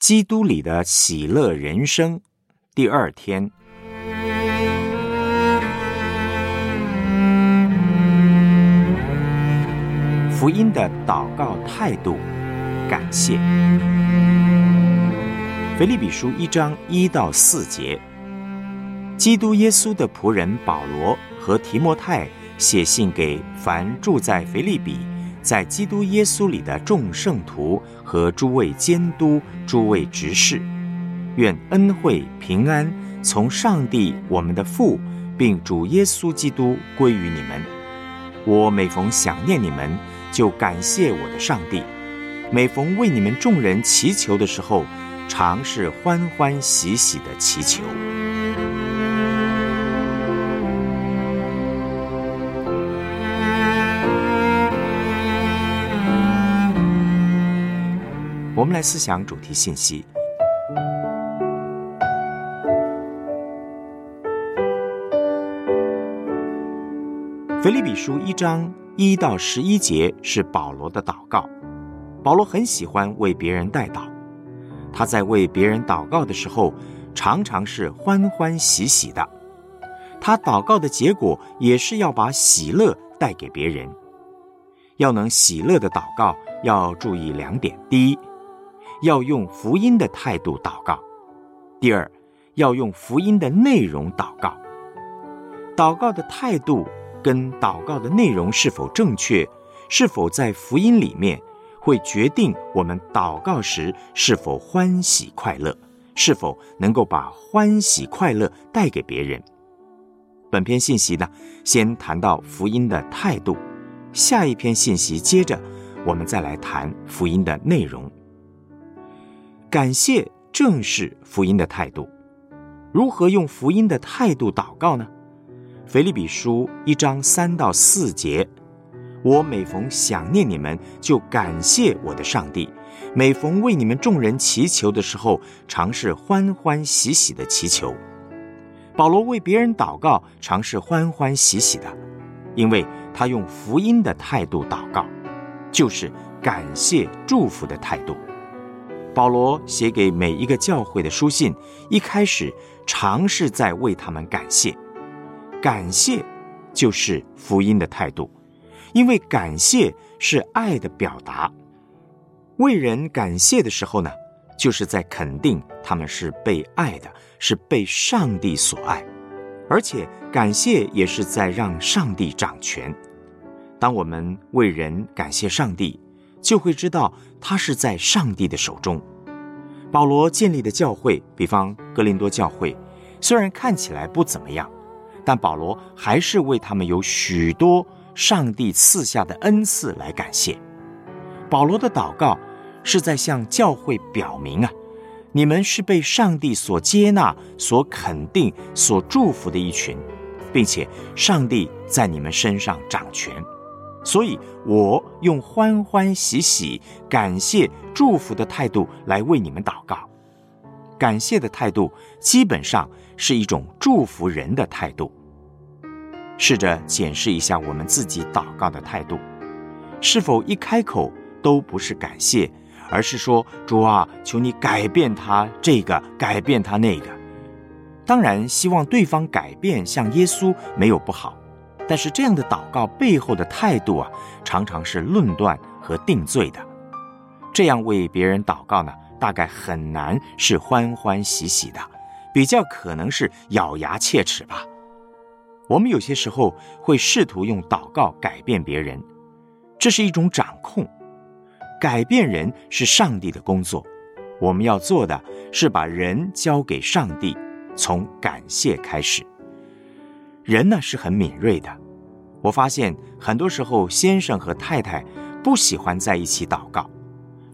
基督里的喜乐人生第二天，福音的祷告态度，感谢。腓利比书一章一到四节，基督耶稣的仆人保罗和提摩太写信给凡住在腓利比。在基督耶稣里的众圣徒和诸位监督、诸位执事，愿恩惠平安从上帝我们的父，并主耶稣基督归于你们。我每逢想念你们，就感谢我的上帝；每逢为你们众人祈求的时候，常是欢欢喜喜的祈求。们来思想主题信息。腓立比书一章一到十一节是保罗的祷告。保罗很喜欢为别人代祷，他在为别人祷告的时候，常常是欢欢喜喜的。他祷告的结果也是要把喜乐带给别人。要能喜乐的祷告，要注意两点：第一，要用福音的态度祷告。第二，要用福音的内容祷告。祷告的态度跟祷告的内容是否正确，是否在福音里面，会决定我们祷告时是否欢喜快乐，是否能够把欢喜快乐带给别人。本篇信息呢，先谈到福音的态度，下一篇信息接着我们再来谈福音的内容。感谢正是福音的态度。如何用福音的态度祷告呢？腓立比书一章三到四节：我每逢想念你们，就感谢我的上帝；每逢为你们众人祈求的时候，常是欢欢喜喜的祈求。保罗为别人祷告，常是欢欢喜喜的，因为他用福音的态度祷告，就是感谢祝福的态度。保罗写给每一个教会的书信，一开始常是在为他们感谢。感谢就是福音的态度，因为感谢是爱的表达。为人感谢的时候呢，就是在肯定他们是被爱的，是被上帝所爱，而且感谢也是在让上帝掌权。当我们为人感谢上帝。就会知道他是在上帝的手中。保罗建立的教会，比方哥林多教会，虽然看起来不怎么样，但保罗还是为他们有许多上帝赐下的恩赐来感谢。保罗的祷告是在向教会表明啊，你们是被上帝所接纳、所肯定、所祝福的一群，并且上帝在你们身上掌权。所以，我用欢欢喜喜、感谢、祝福的态度来为你们祷告。感谢的态度，基本上是一种祝福人的态度。试着检视一下我们自己祷告的态度，是否一开口都不是感谢，而是说：“主啊，求你改变他这个，改变他那个。”当然，希望对方改变，像耶稣没有不好。但是这样的祷告背后的态度啊，常常是论断和定罪的。这样为别人祷告呢，大概很难是欢欢喜喜的，比较可能是咬牙切齿吧。我们有些时候会试图用祷告改变别人，这是一种掌控。改变人是上帝的工作，我们要做的是把人交给上帝，从感谢开始。人呢是很敏锐的，我发现很多时候先生和太太不喜欢在一起祷告，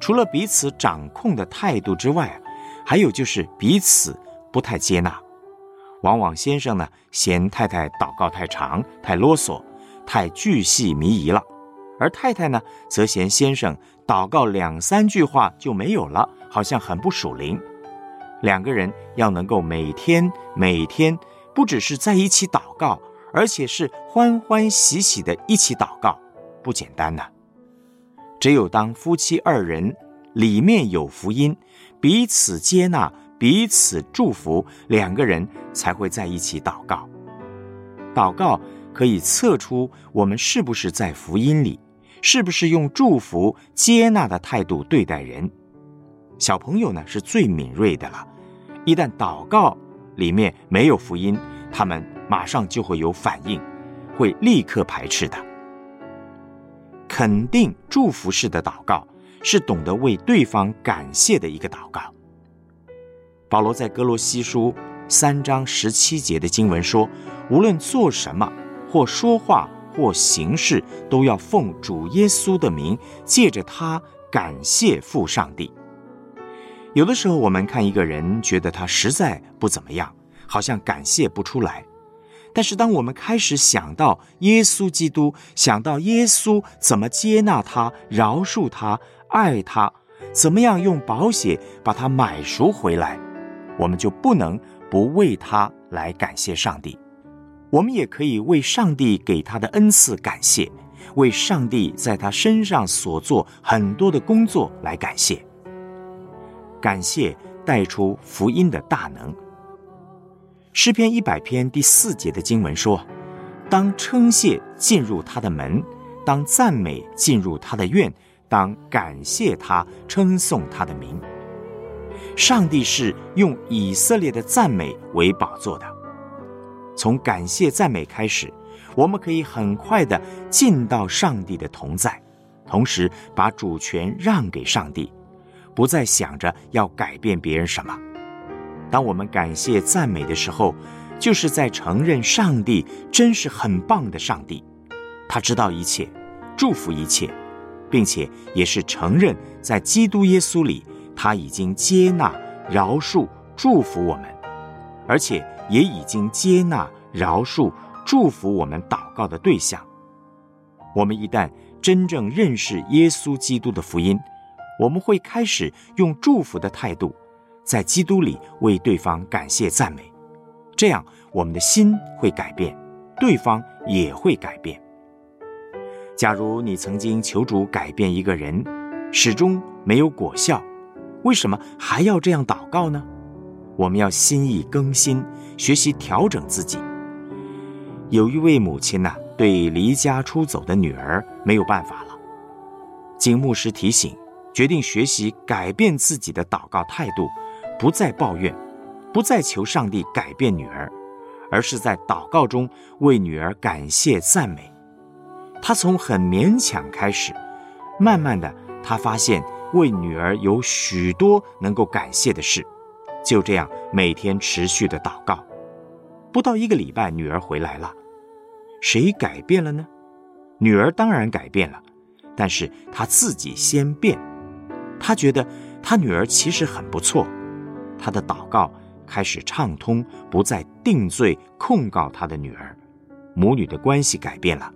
除了彼此掌控的态度之外，还有就是彼此不太接纳。往往先生呢嫌太太祷告太长、太啰嗦、太巨细靡遗了，而太太呢则嫌先生祷告两三句话就没有了，好像很不属灵。两个人要能够每天每天。不只是在一起祷告，而且是欢欢喜喜的一起祷告，不简单呐。只有当夫妻二人里面有福音，彼此接纳、彼此祝福，两个人才会在一起祷告。祷告可以测出我们是不是在福音里，是不是用祝福、接纳的态度对待人。小朋友呢是最敏锐的了，一旦祷告里面没有福音，他们马上就会有反应，会立刻排斥的。肯定祝福式的祷告是懂得为对方感谢的一个祷告。保罗在哥罗西书三章十七节的经文说：“无论做什么，或说话，或行事，都要奉主耶稣的名，借着他感谢父上帝。”有的时候，我们看一个人，觉得他实在不怎么样，好像感谢不出来。但是，当我们开始想到耶稣基督，想到耶稣怎么接纳他、饶恕他、爱他，怎么样用宝血把他买赎回来，我们就不能不为他来感谢上帝。我们也可以为上帝给他的恩赐感谢，为上帝在他身上所做很多的工作来感谢。感谢带出福音的大能。诗篇一百篇第四节的经文说：“当称谢进入他的门，当赞美进入他的院，当感谢他，称颂他的名。”上帝是用以色列的赞美为宝座的。从感谢赞美开始，我们可以很快的进到上帝的同在，同时把主权让给上帝，不再想着要改变别人什么。当我们感谢赞美的时候，就是在承认上帝真是很棒的上帝，他知道一切，祝福一切，并且也是承认在基督耶稣里，他已经接纳、饶恕、祝福我们，而且也已经接纳、饶恕、祝福我们祷告的对象。我们一旦真正认识耶稣基督的福音，我们会开始用祝福的态度。在基督里为对方感谢赞美，这样我们的心会改变，对方也会改变。假如你曾经求主改变一个人，始终没有果效，为什么还要这样祷告呢？我们要心意更新，学习调整自己。有一位母亲呢，对离家出走的女儿没有办法了，经牧师提醒，决定学习改变自己的祷告态度。不再抱怨，不再求上帝改变女儿，而是在祷告中为女儿感谢赞美。他从很勉强开始，慢慢的，他发现为女儿有许多能够感谢的事。就这样每天持续的祷告，不到一个礼拜，女儿回来了。谁改变了呢？女儿当然改变了，但是她自己先变。她觉得她女儿其实很不错。他的祷告开始畅通，不再定罪控告他的女儿，母女的关系改变了。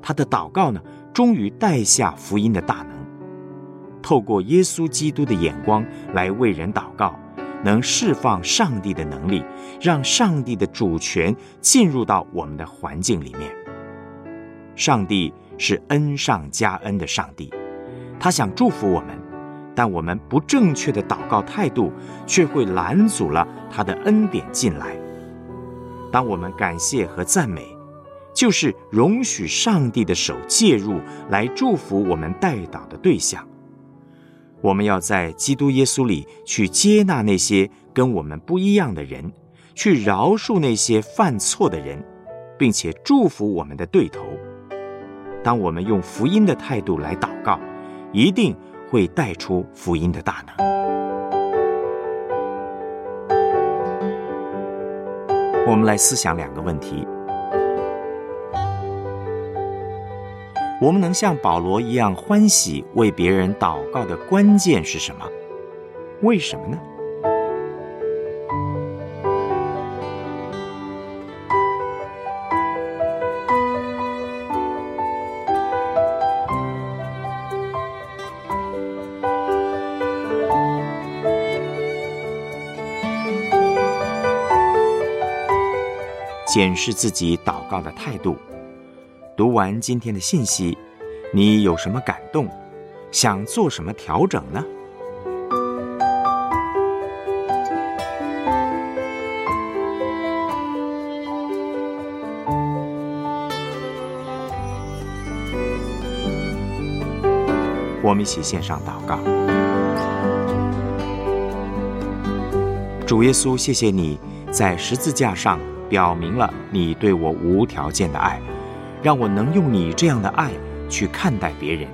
他的祷告呢，终于带下福音的大能。透过耶稣基督的眼光来为人祷告，能释放上帝的能力，让上帝的主权进入到我们的环境里面。上帝是恩上加恩的上帝，他想祝福我们。但我们不正确的祷告态度，却会拦阻了他的恩典进来。当我们感谢和赞美，就是容许上帝的手介入，来祝福我们带祷的对象。我们要在基督耶稣里去接纳那些跟我们不一样的人，去饶恕那些犯错的人，并且祝福我们的对头。当我们用福音的态度来祷告，一定。会带出福音的大能。我们来思想两个问题：我们能像保罗一样欢喜为别人祷告的关键是什么？为什么呢？检视自己祷告的态度，读完今天的信息，你有什么感动？想做什么调整呢？我们一起献上祷告。主耶稣，谢谢你，在十字架上。表明了你对我无条件的爱，让我能用你这样的爱去看待别人，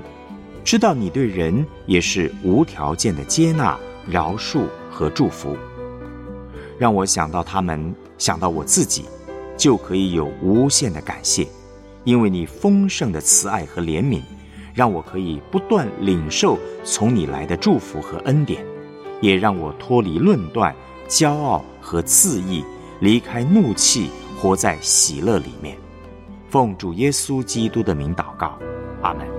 知道你对人也是无条件的接纳、饶恕和祝福。让我想到他们，想到我自己，就可以有无限的感谢，因为你丰盛的慈爱和怜悯，让我可以不断领受从你来的祝福和恩典，也让我脱离论断。骄傲和自义，离开怒气，活在喜乐里面。奉主耶稣基督的名祷告，阿门。